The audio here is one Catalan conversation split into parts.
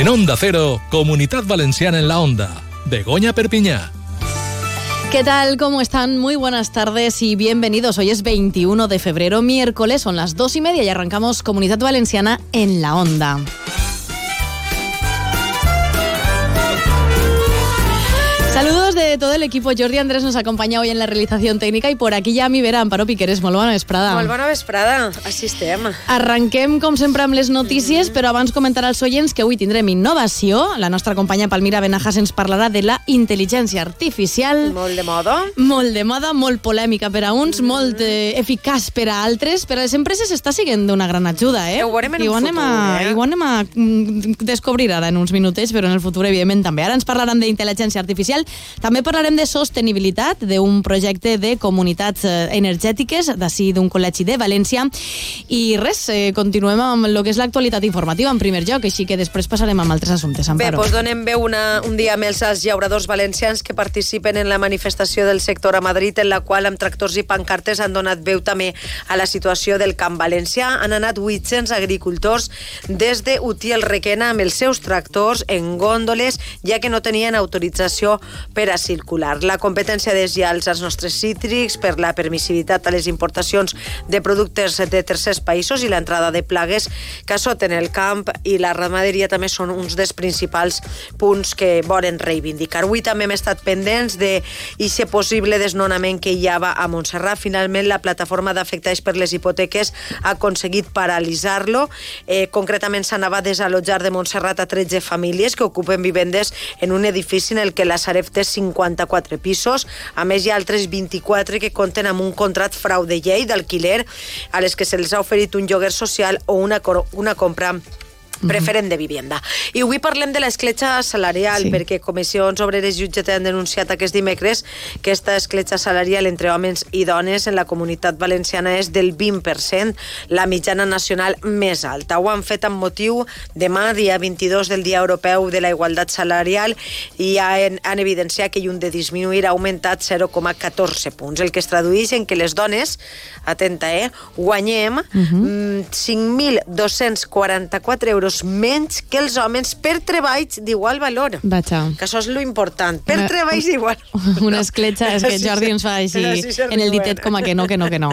En Onda Cero, Comunidad Valenciana en la Onda. Begoña Perpiñá. ¿Qué tal? ¿Cómo están? Muy buenas tardes y bienvenidos. Hoy es 21 de febrero, miércoles, son las dos y media y arrancamos Comunidad Valenciana en la Onda. De todo el equipo. Jordi Andrés nos acompaña hoy en la realitzación técnica i por aquí ja m'hi verà Amparo Piqueres. Molt bona vesprada. Molt bona vesprada. Així estem. Arranquem, com sempre, amb les notícies, mm. però abans comentar als oients que avui tindrem innovació. La nostra companya Palmira Benajas ens parlarà de la intel·ligència artificial. Molt de moda. Molt de moda, molt polèmica per a uns, mm. molt eh, eficaç per a altres. Per a les empreses està sent d'una gran ajuda, eh? Ho veurem en I ho anem futur, a, eh? I ho anem a mm, descobrir ara en uns minutets, però en el futur, evidentment, també. Ara ens parlaran d'intel·ligència artificial. També parlarem de sostenibilitat, d'un projecte de comunitats eh, energètiques, d'ací d'un col·legi de València. I res, eh, continuem amb el que és l'actualitat informativa en primer lloc, així que després passarem amb altres assumptes. Bé, Amparo. doncs donem veu una, un dia més als llauradors valencians que participen en la manifestació del sector a Madrid, en la qual amb tractors i pancartes han donat veu també a la situació del camp valencià. Han anat 800 agricultors des de Utiel Requena amb els seus tractors en gòndoles, ja que no tenien autorització per a circular. La competència desllals als nostres cítrics per la permissivitat a les importacions de productes de tercers països i l'entrada de plagues que assoten el camp i la ramaderia també són uns dels principals punts que volen reivindicar. Avui també hem estat pendents de i possible desnonament que hi havia a Montserrat. Finalment, la plataforma d'afectats per les hipoteques ha aconseguit paralitzar-lo. Eh, concretament, s'anava a desallotjar de Montserrat a 13 famílies que ocupen vivendes en un edifici en el que la Sareb té 54 pisos. A més, hi ha altres 24 que compten amb un contrat frau de llei d'alquiler a les que se'ls ha oferit un lloguer social o una, una compra preferent de vivienda. I avui parlem de l'escletxa salarial, Sí. perquè comissions obreres i UGT han denunciat aquest dimecres que aquesta escletxa salarial entre homes i dones en la comunitat valenciana és del 20%, la mitjana nacional més alta. Ho han fet amb motiu demà, dia 22 del Dia Europeu de la Igualtat Salarial, i han, han evidenciat que lluny de disminuir ha augmentat 0,14 punts, el que es tradueix en que les dones, atenta, eh, guanyem uh -huh. 5.244 euros menys que els homes per treballs d'igual valor. Vaja. Que això és lo important. Per Una- treballs d'igual Una escletxa, és que Jordi ens fa així sí, en el ditet com a que no, que no, que no.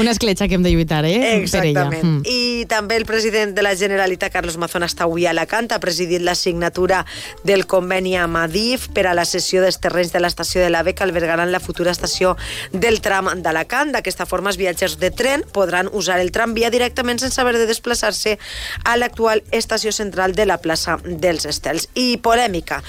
Una escletxa que hem de lluitar, eh? Exactament. Per ella. Mm. I també el president de la Generalitat, Carlos Mazón, està avui a Alacant, ha presidit la signatura del conveni amb Adif per a la cessió dels terrenys de l'estació de l'AVE que albergaran la futura estació del tram d'Alacant. D'aquesta forma, els viatgers de tren podran usar el tramvia directament sense haver de desplaçar-se a l'actual estació central de la plaça dels Estels. I polèmica.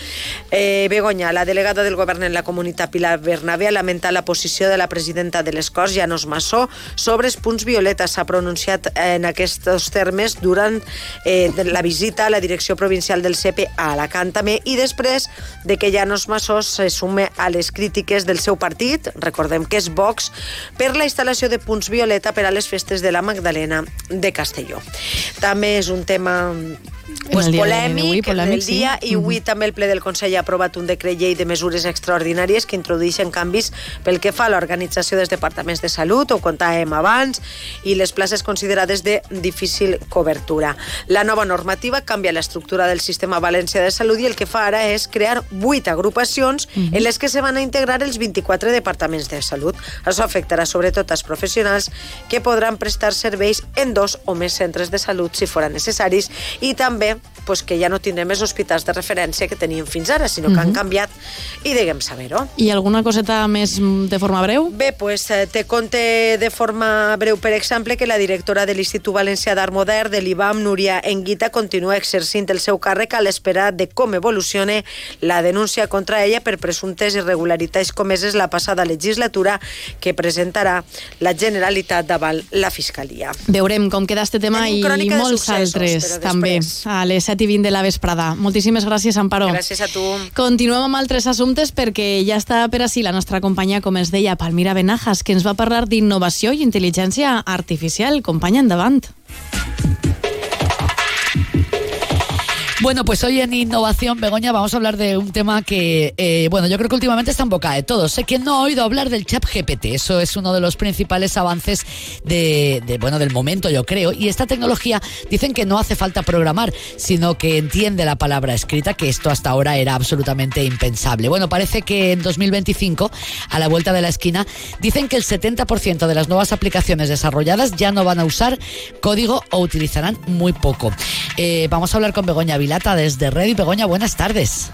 Eh, Begoña, la delegada del govern en la comunitat Pilar Bernabé ha lamentat la posició de la presidenta de les Corts, Janos Massó, sobre els punts violeta. S'ha pronunciat en aquests termes durant eh, la visita a la direcció provincial del CEPE a Alacant també i després de que Janos Massó se sume a les crítiques del seu partit, recordem que és Vox, per la instal·lació de punts violeta per a les festes de la Magdalena de Castelló. També és un tema you pues, el polèmic, d'avui, polèmic, del dia sí. i avui també el ple del Consell ha aprovat un decret llei de mesures extraordinàries que introdueixen canvis pel que fa a l'organització dels departaments de salut, ho contàvem abans, i les places considerades de difícil cobertura. La nova normativa canvia l'estructura del sistema valencià de salut i el que fa ara és crear vuit agrupacions Mhm. en les que se van a integrar els 24 departaments de salut. Això afectarà sobretot als professionals que podran prestar serveis en dos o més centres de salut si foren necessaris i també também. Pues, que ja no tindrem els hospitals de referència que teníem fins ara, sinó que Mhm. han canviat i deguem saber-ho. I alguna coseta més mm, de forma breu? Bé, pues, eh, te conte de forma breu, per exemple, que la directora de l'Institut Valencià d'Art Modern de l'IBAM, Núria Enguita, continua exercint el seu càrrec a l'espera de com evolucione la denúncia contra ella per presumptes irregularitats comeses la passada legislatura que presentarà la Generalitat davant la Fiscalia. Veurem com queda este tema Tenim i molts successos, altres també a les 7 i 20 de la vesprada. Moltíssimes gràcies, Amparo. Gràcies a tu. Continuem amb altres assumptes perquè ja està per ací la nostra companya, com es deia, Palmira Benajas, que ens va parlar d'innovació i intel·ligència artificial. Companya, endavant. Bueno, pues hoy en Innovación, Begoña, vamos a hablar de un tema que, eh, bueno, yo creo que últimamente está en boca de todos. Sé que no ha oído hablar del chat GPT. Eso es uno de los principales avances de, bueno, del momento, yo creo. Y esta tecnología dicen que no hace falta programar, sino que entiende la palabra escrita, que esto hasta ahora era absolutamente impensable. Bueno, parece que en 2025, a la vuelta de la esquina, dicen que el 70% de las nuevas aplicaciones desarrolladas ya no van a usar código o utilizarán muy poco. Eh, vamos a hablar con Begoña Vilata desde Red. Begoña, buenas tardes.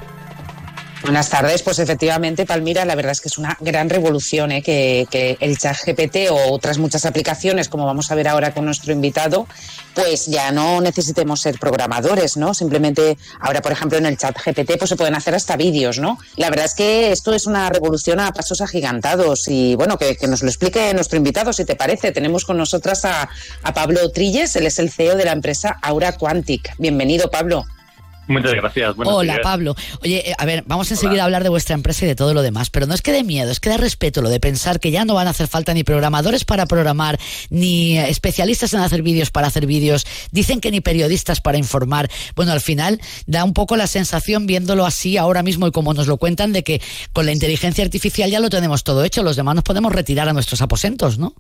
Buenas tardes, pues efectivamente, Palmira, la verdad es que es una gran revolución ¿eh? que, el chat GPT o otras muchas aplicaciones, como vamos a ver ahora con nuestro invitado, pues ya no necesitemos ser programadores, ¿no? Simplemente ahora, por ejemplo, en el chat GPT pues se pueden hacer hasta vídeos, ¿no? La verdad es que esto es una revolución a pasos agigantados y bueno, que, que nos lo explique nuestro invitado, si te parece. Tenemos con nosotras a, a Pablo Trilles, él es el CEO de la empresa Aura Quantic. Bienvenido, Pablo. Muchas gracias. Hola, días. Pablo. Oye, eh, a ver, vamos enseguida a hablar de vuestra empresa y de todo lo demás, pero no es que dé miedo, es que da respeto lo de pensar que ya no van a hacer falta ni programadores para programar, ni especialistas en hacer vídeos para hacer vídeos, dicen que ni periodistas para informar. Bueno, al final da un poco la sensación, viéndolo así ahora mismo y como nos lo cuentan, de que con la inteligencia artificial ya lo tenemos todo hecho, los demás nos podemos retirar a nuestros aposentos, ¿no?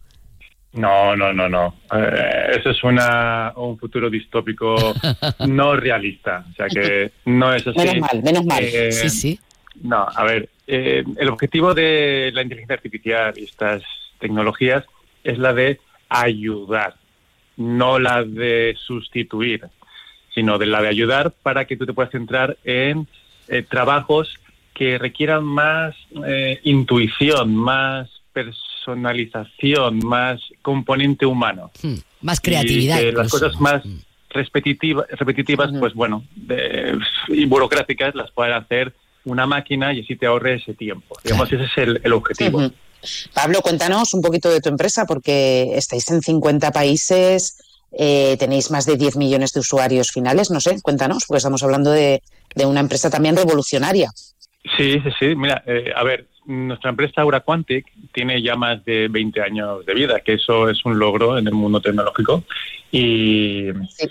No, no, no, no. Eh, eso es una, un futuro distópico no realista. O sea que no es así. Menos mal, menos mal. Eh, Sí, sí. No, a ver, eh, el objetivo de la inteligencia artificial y estas tecnologías es la de ayudar, no la de sustituir, sino de la de ayudar para que tú te puedas centrar en eh, trabajos que requieran más eh, intuición, más personalización, más componente humano. Hmm, Más creatividad. Y que las cosas más Hmm. repetitiva- repetitivas, pues bueno, de- y burocráticas las pueden hacer una máquina y así te ahorre ese tiempo. Digamos, ese es el, el objetivo. Pablo, cuéntanos un poquito de tu empresa, porque estáis en 50 países, eh, tenéis más de 10 millones de usuarios finales, no sé, cuéntanos, porque estamos hablando de, de una empresa también revolucionaria. Sí, sí, sí. Mira, eh, a ver, nuestra empresa Aura Quantic tiene ya más de 20 años de vida, que eso es un logro en el mundo tecnológico. Y, Sí.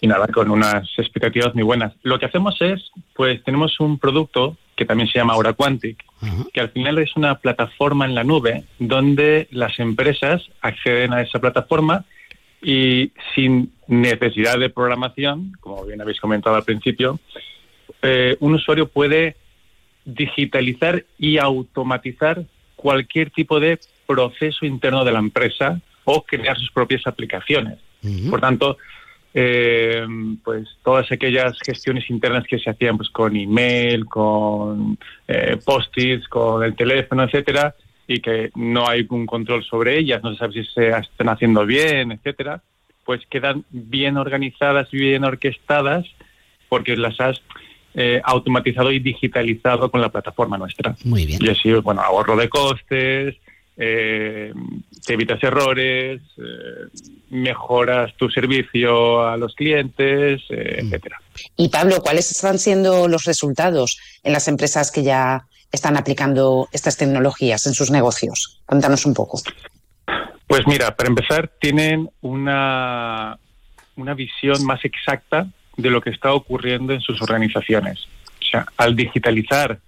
y nada, con unas expectativas muy buenas. Lo que hacemos es, pues tenemos un producto que también se llama Aura Quantic, Ajá. que al final es una plataforma en la nube donde las empresas acceden a esa plataforma y sin necesidad de programación, como bien habéis comentado al principio, eh, un usuario puede digitalizar y automatizar cualquier tipo de proceso interno de la empresa o crear sus propias aplicaciones. Por tanto, eh, pues todas aquellas gestiones internas que se hacían pues con email, con eh, post-its, con el teléfono, etcétera, y que no hay un control sobre ellas, no se sabe si se están haciendo bien, etcétera, pues quedan bien organizadas y bien orquestadas porque las has eh, automatizado y digitalizado con la plataforma nuestra. Muy bien. Y así, bueno, ahorro de costes, eh, te evitas errores, eh, mejoras tu servicio a los clientes, eh, Mm. etcétera. Y Pablo, ¿cuáles están siendo los resultados en las empresas que ya están aplicando estas tecnologías en sus negocios? Cuéntanos un poco. Pues mira, para empezar, tienen una, una visión más exacta de lo que está ocurriendo en sus organizaciones. O sea, al digitalizar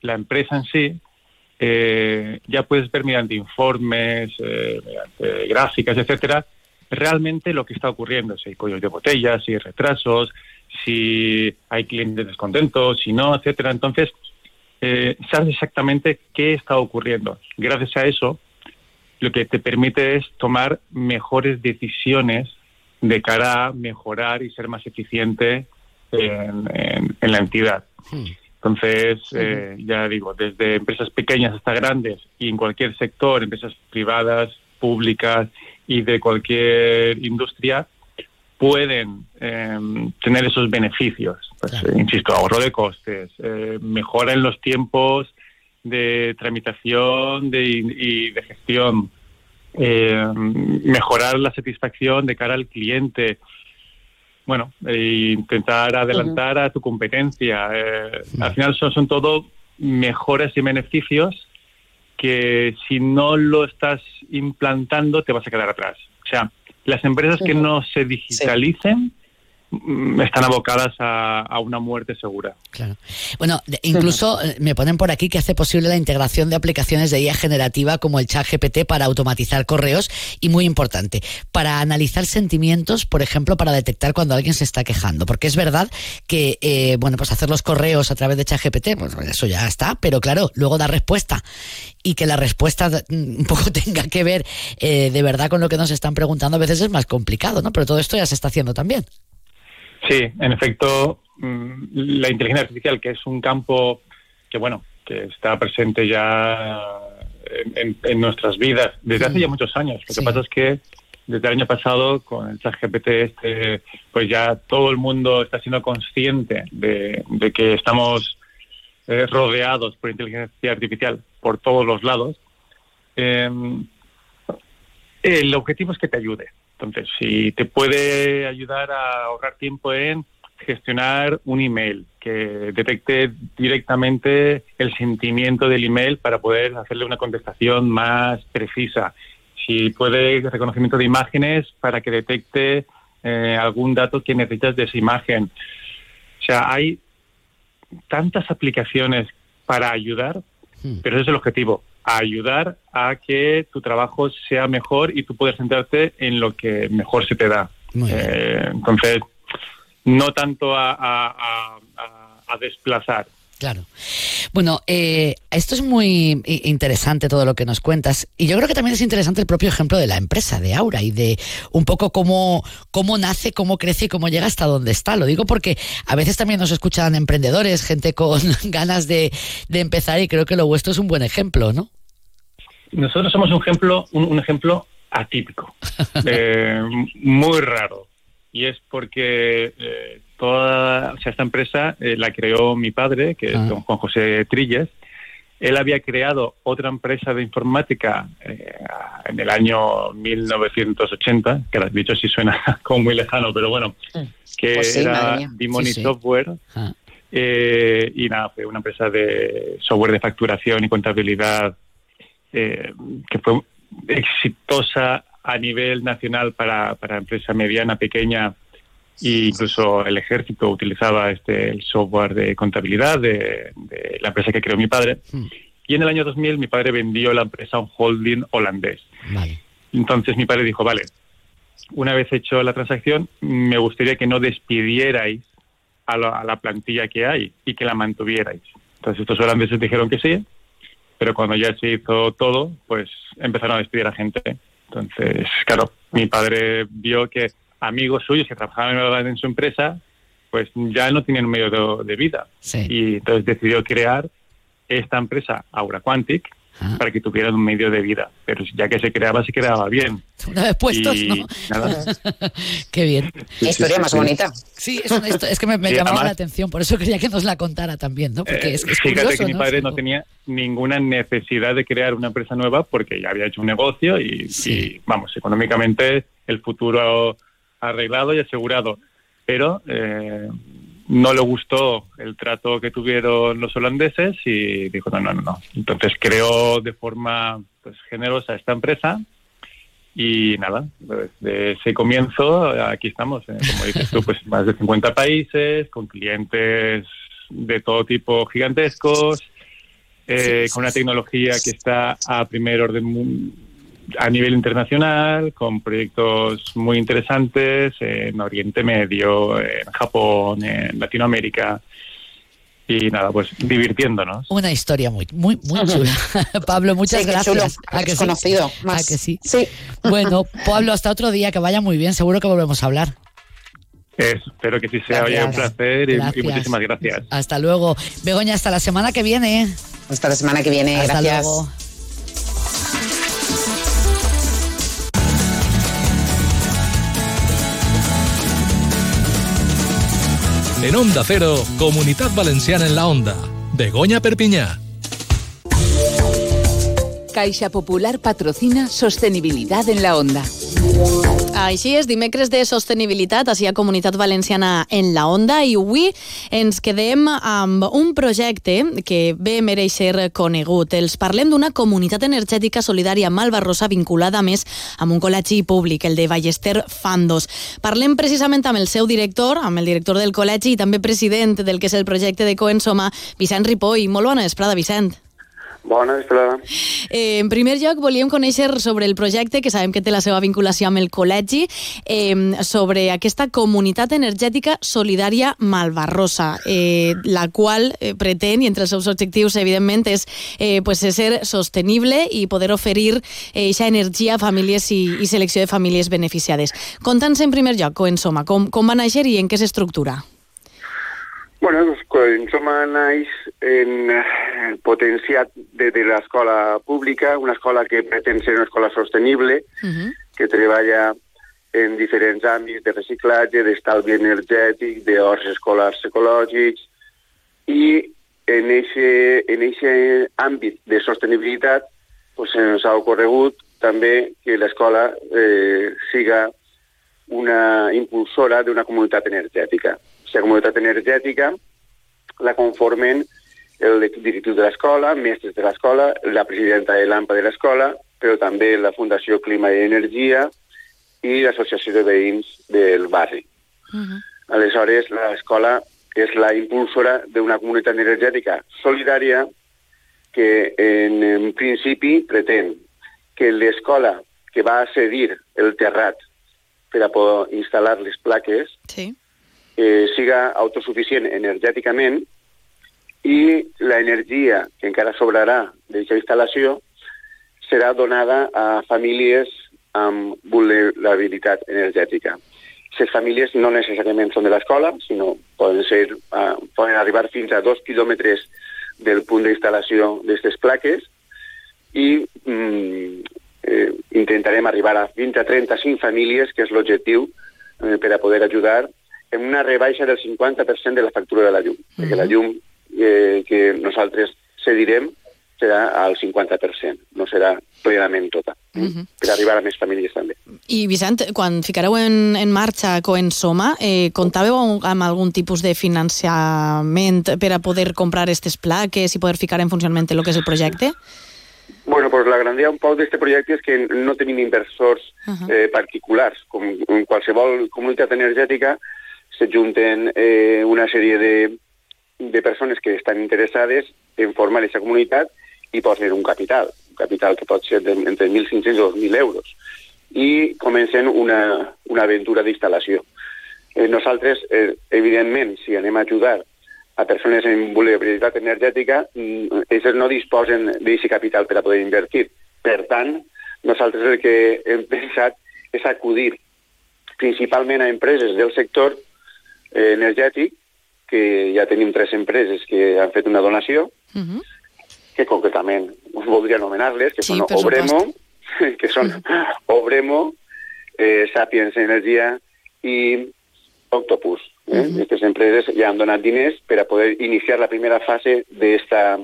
la empresa en sí, eh, ya puedes ver mediante informes, eh, mediante gráficas, etcétera, realmente lo que está ocurriendo, si hay cuellos de botellas, si hay retrasos, si hay clientes descontentos, si no, etcétera. Entonces, eh, sabes exactamente qué está ocurriendo. Gracias a eso, lo que te permite es tomar mejores decisiones de cara a mejorar y ser más eficiente en, en- en la entidad. Hmm. Entonces, eh, ya digo, desde empresas pequeñas hasta grandes y en cualquier sector, empresas privadas, públicas y de cualquier industria, pueden eh, tener esos beneficios. Pues, Claro. eh, insisto, ahorro de costes, eh, mejora en los tiempos de tramitación de, y de gestión, eh, mejorar la satisfacción de cara al cliente, bueno, e intentar adelantar a tu competencia. Eh, Al final son, son todo mejoras y beneficios que si no lo estás implantando te vas a quedar atrás. O sea, las empresas que no se digitalicen están abocadas a, a una muerte segura. Claro. Bueno, de- incluso eh, me ponen por aquí que hace posible la integración de aplicaciones de IA generativa como el chat GPT para automatizar correos y muy importante, para analizar sentimientos, por ejemplo, para detectar cuando alguien se está quejando. Porque es verdad que, eh, bueno, pues hacer los correos a través de chat GPT, pues eso ya está, pero claro, luego da respuesta y que la respuesta mm, un poco tenga que ver eh, de verdad con lo que nos están preguntando a veces es más complicado, ¿no? Pero todo esto ya se está haciendo también. Sí, en efecto, mm, la inteligencia artificial, que es un campo que, bueno, que está presente ya en, en- nuestras vidas desde hace ya muchos años. Lo Sí. que pasa es que desde el año pasado, con el chat GPT, este, pues ya todo el mundo está siendo consciente de, de que estamos eh, rodeados por inteligencia artificial por todos los lados. Eh, el objetivo es que te ayude. Entonces, si te puede ayudar a ahorrar tiempo en gestionar un email, que detecte directamente el sentimiento del email para poder hacerle una contestación más precisa. Si puede reconocimiento de imágenes para que detecte eh, algún dato que necesitas de esa imagen. O sea, hay tantas aplicaciones para ayudar, Hmm. pero ese es el objetivo, ayudar a que tu trabajo sea mejor y tú puedas centrarte en lo que mejor se te da. Eh, entonces, no tanto a, a- a- a- a desplazar. Claro. Bueno, eh, esto es muy interesante todo lo que nos cuentas y yo creo que también es interesante el propio ejemplo de la empresa, de Aura y de un poco cómo, cómo nace, cómo crece y cómo llega hasta donde está. Lo digo porque a veces también nos escuchan emprendedores, gente con ganas de, de empezar y creo que lo vuestro es un buen ejemplo, ¿no? Nosotros somos un ejemplo, un, un ejemplo atípico, eh, muy raro. Y es porque eh, toda o sea, esta empresa eh, la creó mi padre, que es Ah. don Juan José Trilles. Él había creado otra empresa de informática eh, en el año 1980, que lo has dicho sí suena como muy lejano, pero bueno, que Pues sí, era. Dimoni Sí, sí. Software. Ah, Eh, y nada, fue una empresa de software de facturación y contabilidad eh, que fue exitosa a nivel nacional para, para empresa mediana, pequeña, e incluso el ejército utilizaba este el software de contabilidad de, de la empresa que creó mi padre. Hmm. Y en el año 2000 mi padre vendió la empresa a un holding holandés. vale. Entonces mi padre dijo, vale, una vez hecho la transacción, me gustaría que no despidierais a la, a la plantilla que hay y que la mantuvierais. Entonces estos holandeses dijeron que sí, pero cuando ya se hizo todo, pues empezaron a despedir a gente. Entonces, claro, mi padre vio que amigos suyos que trabajaban en su empresa, pues ya no tenían un medio de, de vida. Sí. Y entonces decidió crear esta empresa, Aura Quantic, Ah. para que tuvieran un medio de vida. Pero ya que se creaba, se creaba bien. Una vez puestos, y ¿no? nada. Qué bien. Qué historia más Sí. bonita. Sí, es, una es que me, me Sí, llamaba además- la atención, por eso quería que nos la contara también, ¿no? Porque Eh, es, es Fíjate curioso, que mi padre no tenía ninguna necesidad de crear una empresa nueva porque ya había hecho un negocio y, Sí. y, vamos, económicamente el futuro arreglado y asegurado. Pero eh, no le gustó el trato que tuvieron los holandeses y dijo no, no, no, no. Entonces creó de forma pues, generosa esta empresa y nada, desde ese comienzo aquí estamos, eh, como dices tú, pues más de 50 países, con clientes de todo tipo gigantescos, eh, con una tecnología que está a primer orden a nivel internacional, con proyectos muy interesantes en Oriente Medio, en Japón, en Latinoamérica. Y nada, pues divirtiéndonos. Una historia muy, muy, muy chula. Pablo, muchas Sí, gracias. chulo. ¿A que sí? Desconocido. ¿A Más. que sí? Sí. Bueno, Pablo, hasta otro día, que vaya muy bien, seguro que volvemos a hablar. Espero que sí sea oye, un placer y- muchísimas gracias. Hasta luego. Begoña, hasta la semana que viene. Hasta la semana que viene. hasta Gracias. luego. En Onda Cero, Comunidad Valenciana en la Onda. Begoña Perpiñá. Caixa Popular patrocina Sostenibilidad en la Onda. Així és, dimecres de sostenibilitat així a Comunitat Valenciana en la Onda i avui ens quedem amb un projecte que bé mereix ser conegut. Els parlem d'una comunitat energètica solidària malbarrosa vinculada més amb un col·legi públic, el de Ballester Fandos. Parlem precisament amb el seu director, amb el director del col·legi i també president del que és el projecte de Coensoma, Vicent Ripoll. Molt bona vesprada, Vicent. Bona vesprada. Eh, en primer lloc, volíem conèixer sobre el projecte, que sabem que té la seva vinculació amb el col·legi, eh, sobre aquesta comunitat energètica solidària malbarrosa, eh, la qual eh, pretén, i entre els seus objectius, evidentment, és eh, pues, ser sostenible i poder oferir aquesta eh, energia a famílies i, i selecció de famílies beneficiades. Conta'ns en primer lloc, Coensoma, com, com va néixer i en què s'estructura? Bueno, doncs, Coensoma naix en, eh, potenciat de, de l'escola pública, una escola que pretén ser una escola sostenible, uh -huh. que treballa en diferents àmbits de reciclatge, d'estalvi energètic, d'horts escolars ecològics, i en aquest en eixe àmbit de sostenibilitat pues, ens ha ocorregut també que l'escola eh, siga una impulsora d'una comunitat energètica. Aquesta comunitat energètica la conformen el directiu de l'escola, mestres de l'escola, la presidenta de l'AMPA de l'escola, però també la Fundació Clima i Energia i l'Associació de Veïns del barri. Uh -huh. Aleshores, l'escola és la impulsora d'una comunitat energètica solidària que en, en principi pretén que l'escola que va cedir el terrat per a poder instal·lar les plaques sí. Eh, siga autosuficient energèticament i l'energia que encara sobrarà d'aquesta instal·lació serà donada a famílies amb vulnerabilitat energètica. Aquestes famílies no necessàriament són de l'escola, sinó poden, ser, uh, poden arribar fins a dos quilòmetres del punt d'instal·lació d'aquestes plaques i mm, eh, intentarem arribar a fins a 35 famílies, que és l'objectiu eh, per a poder ajudar en una rebaixa del 50% de la factura de la llum, mm -hmm. perquè la llum eh, que nosaltres cedirem serà al 50%, no serà plenament tota, uh -huh. per arribar a més famílies també. I Vicent, quan ficareu en, en marxa Coensoma, eh, comptàveu amb algun tipus de financiament per a poder comprar aquestes plaques i poder ficar en funcionament el que és el projecte? Bueno, pues la grandea un poc d'aquest projecte és que no tenim inversors uh -huh. eh, particulars. Com en qualsevol comunitat energètica s'ajunten eh, una sèrie de, de persones que estan interessades en formar aquesta comunitat i posen un capital, un capital que pot ser de, entre 1.500 i 2.000 euros, i comencen una, una aventura d'instal·lació. Eh, nosaltres, eh, evidentment, si anem a ajudar a persones en vulnerabilitat energètica, mm, ells no disposen d'aquest capital per a poder invertir. Per tant, nosaltres el que hem pensat és acudir principalment a empreses del sector eh, energètic que ja tenim tres empreses que han fet una donació, uh -huh. que concretament us voldria anomenar-les, que sí, són Obremo, que són uh -huh. Obremo, eh, Sapiens Energia i Octopus. Eh? Uh -huh. Aquestes empreses ja han donat diners per a poder iniciar la primera fase d'esta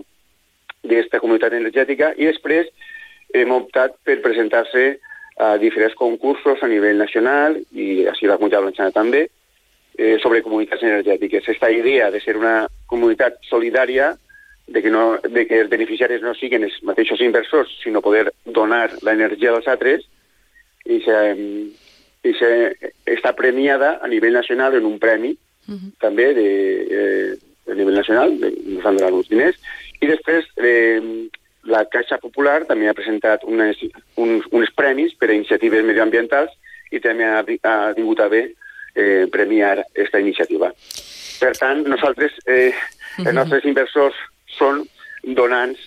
d'esta comunitat energètica i després hem optat per presentar-se a diferents concursos a nivell nacional i així la comunitat valenciana també, eh, sobre comunitats energètiques. Esta idea de ser una comunitat solidària, de que, no, de que els beneficiaris no siguin els mateixos inversors, sinó poder donar l'energia als altres, i se, i se, està premiada a nivell nacional en un premi, uh -huh. també de, eh, a nivell nacional, ens han donat uns diners, i després eh, la Caixa Popular també ha presentat unes, uns, uns premis per a iniciatives medioambientals i també ha, ha tingut a bé eh, premiar aquesta iniciativa. Per tant, nosaltres, eh, els nostres inversors són donants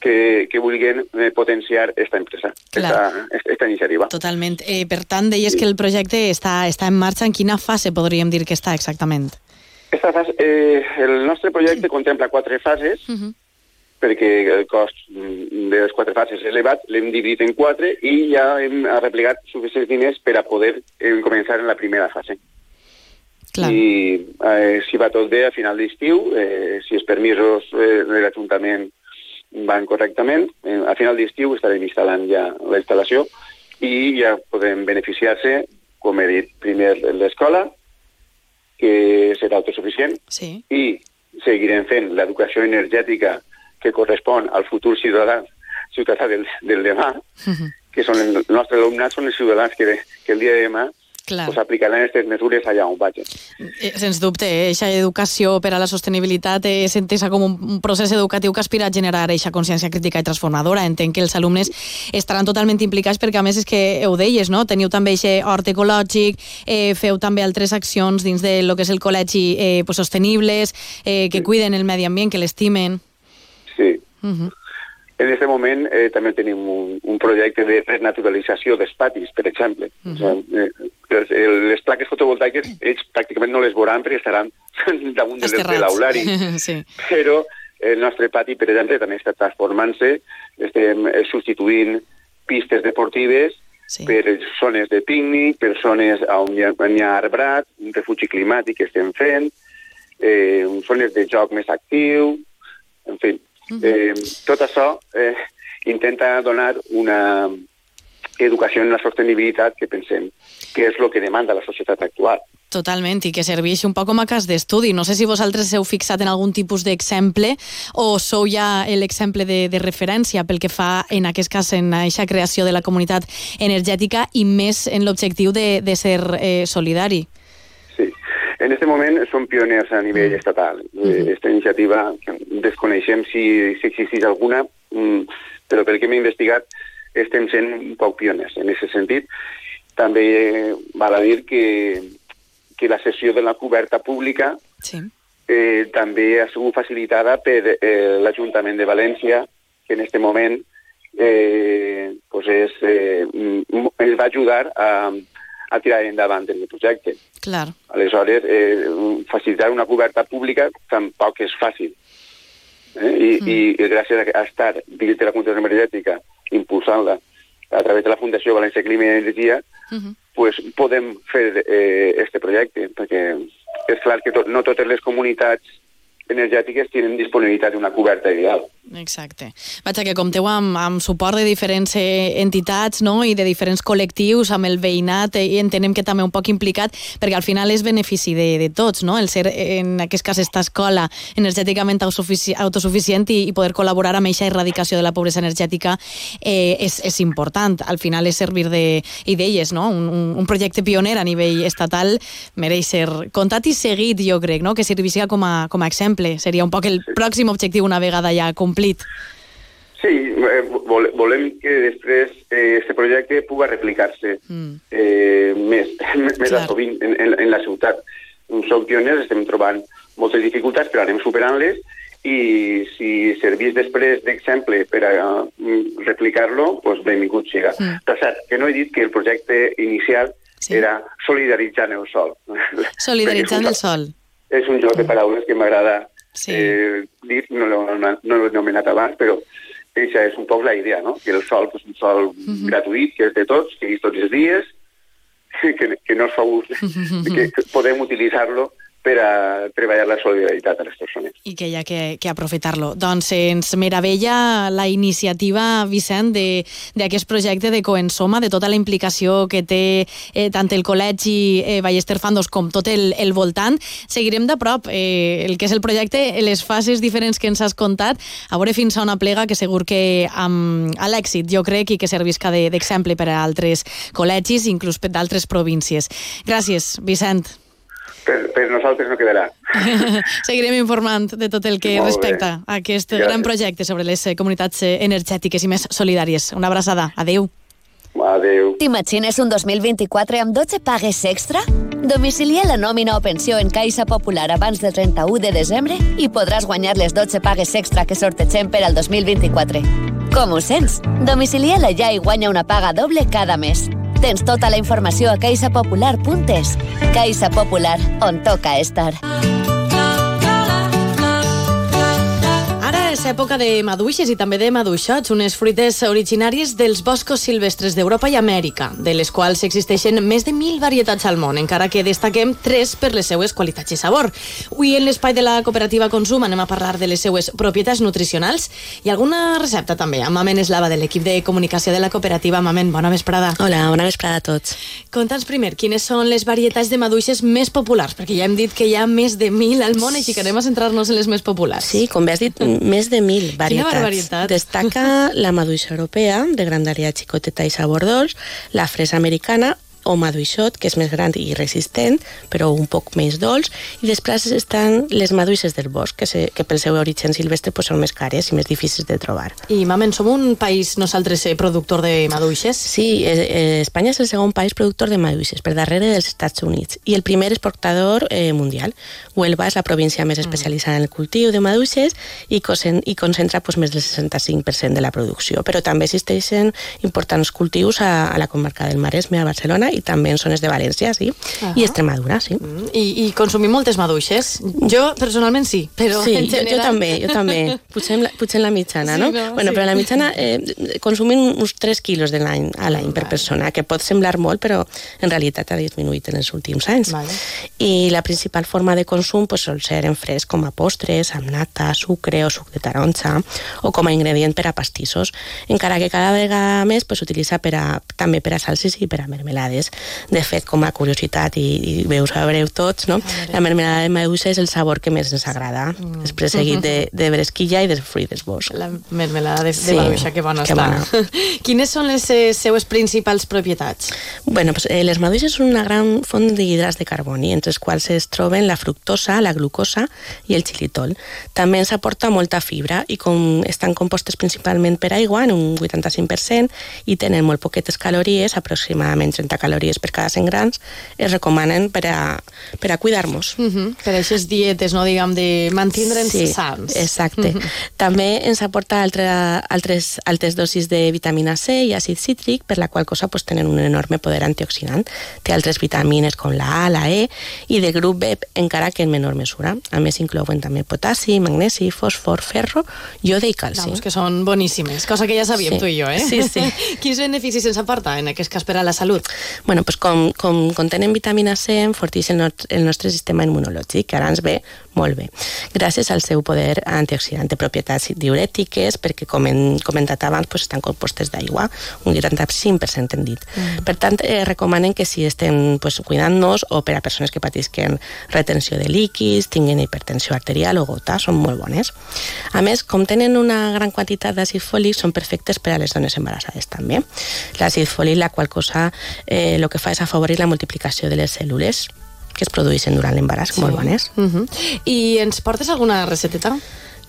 que, que vulguin eh, potenciar aquesta empresa, esta, esta iniciativa. Totalment. Eh, per tant, deies sí. que el projecte està, està en marxa. En quina fase podríem dir que està exactament? Esta fase, eh, el nostre projecte contempla quatre fases, uh -huh perquè el cost de les quatre fases és elevat, l'hem dividit en quatre i ja hem replegat suficients diners per a poder eh, començar en la primera fase. Clar. I eh, si va tot bé a final d'estiu, eh, si els permisos eh, de l'Ajuntament van correctament. Eh, a final d'estiu estarem instal·lant ja la instal·lació i ja podem beneficiar-se, com he dit, primer l'escola, que serà autosuficient, Sí. i seguirem fent l'educació energètica que correspon al futur ciutadà, ciutadà del, del demà, que són el nostre alumnat, són els ciutadans que, que el dia de demà Clar. pues, aplicaran aquestes mesures allà on vagin. Eh, Sens dubte, aquesta educació per a la sostenibilitat és entesa com un un procés educatiu que aspira a generar aquesta consciència crítica i transformadora. Entenc que els alumnes estaran totalment implicats perquè, a més, és que ho deies, no? Teniu també aquest hort ecològic, eh, feu també altres accions dins de lo que és el col·legi eh, pues, sostenibles, eh, que cuiden el medi ambient, que l'estimen. Sí. Uh -huh. En aquest moment eh, també tenim un, un projecte de renaturalització dels patis, per exemple. Uh -huh. o sigui, eh, les, plaques fotovoltaiques ells pràcticament no les veuran perquè estaran damunt de, de l'aulari. sí. Però el nostre pati, per exemple, també està transformant-se. Estem eh, substituint pistes deportives Sí. per zones de pícnic, per zones on hi ha, on hi ha arbrat, un refugi climàtic que estem fent, eh, zones de joc més actiu, en fi. Eh, tot això eh, intenta donar una educació en la sostenibilitat que pensem que és el que demanda la societat actual. Totalment, i que serveix un poc com a cas d'estudi. No sé si vosaltres heu fixat en algun tipus d'exemple o sou ja l'exemple de, de referència pel que fa, en aquest cas, en aquesta creació de la comunitat energètica i més en l'objectiu de, de ser eh, solidari. Sí. En este moment som pioners a nivell estatal. Eh, Esta iniciativa, desconeixem si, si existeix alguna, mm, però pel que hem investigat estem sent un poc pioners en aquest sentit. També eh, val a dir que, que la sessió de la coberta pública Sí. eh, també ha sigut facilitada per eh, l'Ajuntament de València, que en aquest moment eh, pues és, eh, mm, ens va ajudar a, a tirar endavant el projecte. Clar. Aleshores, eh, facilitar una coberta pública tampoc és fàcil. Eh? I, mm. I gràcies a estar dins de la comunitat energètica, impulsant-la a través de la Fundació València Clima i Energia, Uh -huh. pues, podem fer eh, este projecte, perquè és clar que to no totes les comunitats energètiques tenen disponibilitat d'una coberta ideal. Exacte. Vaja, que compteu amb, amb suport de diferents eh, entitats no? i de diferents col·lectius, amb el veïnat, eh, i entenem que també un poc implicat, perquè al final és benefici de, de tots, no? el ser, en aquest cas, esta escola energèticament autosufici autosuficient i, i poder col·laborar amb aquesta erradicació de la pobresa energètica eh, és, és important. Al final és servir de idees, no? Un, un, un projecte pioner a nivell estatal mereix ser comptat i seguit, jo crec, no? que servisca com a, com a exemple. Seria un poc el pròxim objectiu una vegada ja complit. Sí, eh, vol- volem que després eh, este projecte puga replicar-se Mm. eh, més, més Clar. sovint en, en, en la ciutat. Som pioners, estem trobant moltes dificultats, però anem superant-les i si servís després d'exemple per a mm, replicar-lo, doncs benvingut siga. Mm. Mm. Però cert, que no he dit que el projecte inicial Sí. era solidaritzant el sol. Solidaritzant el sol. És un joc de paraules que m'agrada Sí. eh, dir, no l'he no anomenat abans, però això és un poc la idea, no? Que el sol és un sol gratuït, que és de tots, que és tots els dies, que, que no es fa ús, que, que podem utilitzar-lo per a treballar la solidaritat a les persones. I que hi ha que, que aprofitar-lo. Doncs ens meravella la iniciativa, Vicent, de- d'aquest projecte de Coensoma, de tota la implicació que té eh, tant el col·legi eh, Ballester Fandos com tot el, el voltant. Seguirem de prop eh, el que és el projecte, les fases diferents que ens has contat, a veure fins a on aplega, que segur que amb, l'èxit, jo crec, i que servisca de- d'exemple per a altres col·legis, inclús d'altres províncies. Gràcies, Vicent. Per, per nosaltres no quedarà. Seguirem informant de tot el que Molt bé. respecta a aquest Gràcies. gran projecte sobre les eh, comunitats eh, energètiques i més solidàries. Una abraçada. Adeu. Adéu. T'imagines un 2024 amb 12 pagues extra? Domicilia la nòmina o pensió en Caixa Popular abans del 31 de desembre i podràs guanyar les 12 pagues extra que sortegem per al 2024. Com ho sents? Domicilia-la ja i guanya una paga doble cada mes. Tens tota la informació a caixapopular.es. Caixa Popular, on toca estar. Època de maduixes i també de maduixots, unes fruites originàries dels boscos silvestres d'Europa i Amèrica, de les quals existeixen més de mil varietats al món, encara que destaquem tres per les seues qualitats i sabor. Avui en l'espai de la cooperativa Consum anem a parlar de les seues propietats nutricionals i alguna recepta també, amb Mamen Eslava de l'equip de comunicació de la cooperativa. Mamen, bona vesprada. Hola, bona vesprada a tots. Conta'ns primer, quines són les varietats de maduixes més populars? Perquè ja hem dit que hi ha més de mil al món, així que anem a centrar-nos en les més populars. Sí, com bé has dit, més de mil varietats. barbaritat. Destaca la maduixa europea, de grandària xicoteta i sabor dolç, la fresa americana o maduixot, que és més gran i resistent, però un poc més dolç, i després estan les maduixes del bosc, que, se, que pel seu origen silvestre pues, són més cares i més difícils de trobar. I, Mamen, som un país, nosaltres, eh, productor de maduixes? Sí, eh, eh, Espanya és el segon país productor de maduixes, per darrere dels Estats Units, i el primer exportador eh, mundial. Huelva és la província més especialitzada en el cultiu de maduixes i, cosen, i concentra pues, més del 65% de la producció, però també existeixen importants cultius a, a la comarca del Maresme, a Barcelona, i també en zones de València, sí, Ahà. i Extremadura, sí. I, I consumim moltes maduixes? Jo, personalment, sí, però sí, en jo, general... jo també, jo també. Potser en la, potser en la mitjana, Sí, no? no? Bueno, Sí. però en la mitjana eh, consumim uns 3 quilos de l'any a l'any per persona, que pot semblar molt, però en realitat ha disminuït en els últims anys. Vale. I la principal forma de consum pues, sol ser en fresc com a postres, amb nata, sucre o suc de taronja, o com a ingredient per a pastissos, encara que cada vegada més pues, s'utilitza per a, també per a salses i per a mermelades. De fet, com a curiositat, i, i bé, ho sabreu tots, no? la mermelada de maduixa és el sabor que més ens agrada, mm. després seguit de, de bresquilla i de fruit del bosc. La mermelada de, Sí, de maduixa, que bona que està. bona. Quines són les eh, seues principals propietats? Bueno, pues, eh, les maduixes són una gran font d'hidrats de carboni, entre els quals es troben la fructosa, la glucosa i el xilitol. També ens aporta molta fibra i com estan compostes principalment per aigua, en un 85%, i tenen molt poquetes calories, aproximadament 30 calories per cada 100 grams, es recomanen per a, per a cuidar-nos. Uh -huh. Per aquestes dietes, no, diguem, de mantindre'ns Sí, sants. exacte. Mhm. També ens aporta altre, altres, altes dosis de vitamina C i àcid cítric, per la qual cosa pues, tenen un enorme poder antioxidant. Té altres vitamines com la A, la E i de grup B, encara que en menor mesura. A més, inclouen també potassi, magnesi, fòsfor, ferro, jode i calci. Vamos, que són boníssimes, cosa que ja sabíem Sí. tu i jo, eh? Sí, sí. Quins beneficis ens aporta, en aquest cas, per a la salut? Bueno, pues com, com contenen vitamina C, enforteix el, el nostre sistema immunològic, que ara ens ve molt bé, gràcies al seu poder antioxidant. Té propietats diurètiques, perquè, com hem comentat abans, pues, estan compostes d'aigua, un 85% hem dit. Mm. Per tant, eh, recomanen que si estem pues, cuidant-nos o per a persones que patisquen retenció de líquids, tinguin hipertensió arterial o gota, són molt bones. A més, com tenen una gran quantitat d'àcid fòlic, són perfectes per a les dones embarassades també. L'àcid fòlic, la qual cosa, eh, el que fa és afavorir la multiplicació de les cèl·lules que es produeixen durant l'embaràs, sí. molt bones. Uh -huh. I ens portes alguna recepteta?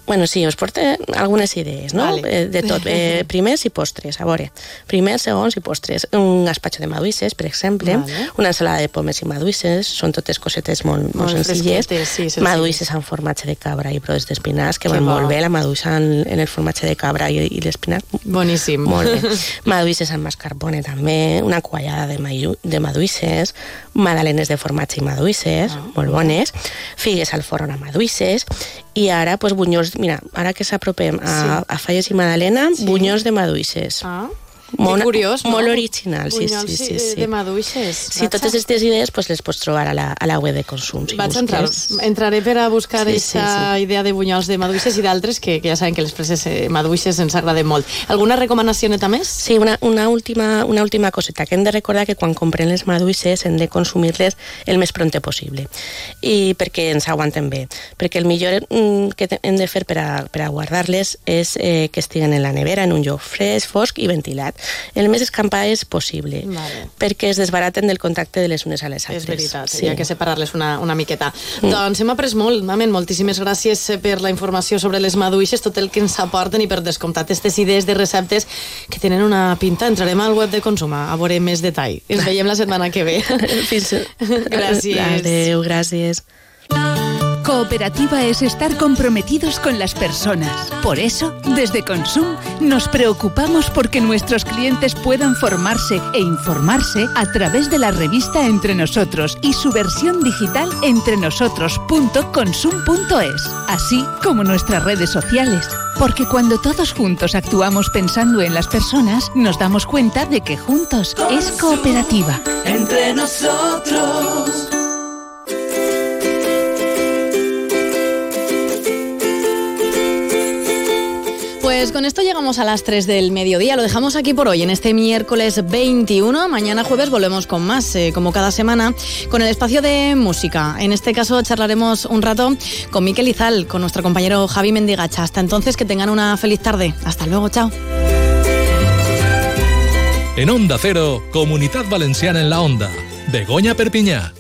Bueno, sí, us porto algunes idees, no? Vale. Eh, De tot. Eh, primers i postres, a veure. Primers, segons i postres. Un gaspatxo de maduixes, per exemple. Vale. Una ensalada de pomes i maduixes. Són totes cosetes molt, molt, Molt senzilles. sí, senzilles. maduixes amb formatge de cabra i brots d'espinacs, que Que van bo. molt bé. La maduixa en, en el formatge de cabra i, i l'espinac. Boníssim. Molt bé. Maduixes amb mascarpone també, una quallada de, de maduixes, magdalenes de formatge i maduixes, Ah. molt bones, figues al forn amb maduixes, i ara, pues, bunyols, mira, ara que s'apropem a, Sí. a falles i magdalena, Sí. bunyols de maduixes. Ah, Molt- curiós, no? molt original, sí, Bunyols sí, sí, eh, sí. de maduixes. Sí, totes aquestes idees pues, les pots trobar a la, a la web de consum. Si Vaig entrar, entraré per a buscar Sí, aquesta sí, idea de bunyols de maduixes i d'altres que, que ja saben que les preses eh, maduixes ens agraden molt. Alguna recomanació neta més? Sí, una, una, última, una última coseta, que hem de recordar que quan comprem les maduixes hem de consumir-les el més pronte possible i perquè ens aguanten bé perquè el millor mm, que hem de fer per a, per a guardar-les és eh, que estiguen en la nevera, en un lloc fresc, fosc i ventilat el més escampades possible Vale. perquè es desbaraten del contacte de les unes a les altres És veritat, sí. hi ha que separar-les una, una miqueta. Mm. Doncs hem après molt, Mamen, moltíssimes gràcies per la informació sobre les maduixes, tot el que ens aporten i per descomptat aquestes idees de receptes que tenen una pinta. Entrarem al web de consum a veure més detall. Ens veiem la setmana que ve. Fins... Gràcies. Adéu, gràcies. Cooperativa es estar comprometidos con las personas. Por eso, desde Consum, nos preocupamos porque nuestros clientes puedan formarse e informarse a través de la revista Entre Nosotros y su versión digital entrenosotros.consum.es, así como nuestras redes sociales. Porque cuando todos juntos actuamos pensando en las personas, nos damos cuenta de que juntos es cooperativa. Entre nosotros. Pues con esto llegamos a las 3 del mediodía. Lo dejamos aquí por hoy, en este miércoles 21. Mañana jueves volvemos con más, eh, como cada semana, con el espacio de música. En este caso charlaremos un rato con Miquel Izal, con nuestro compañero Javi Mendigacha. Hasta entonces, que tengan una feliz tarde. Hasta luego, chao. En Onda Cero, Comunidad Valenciana en la Onda. Begoña Perpiñá.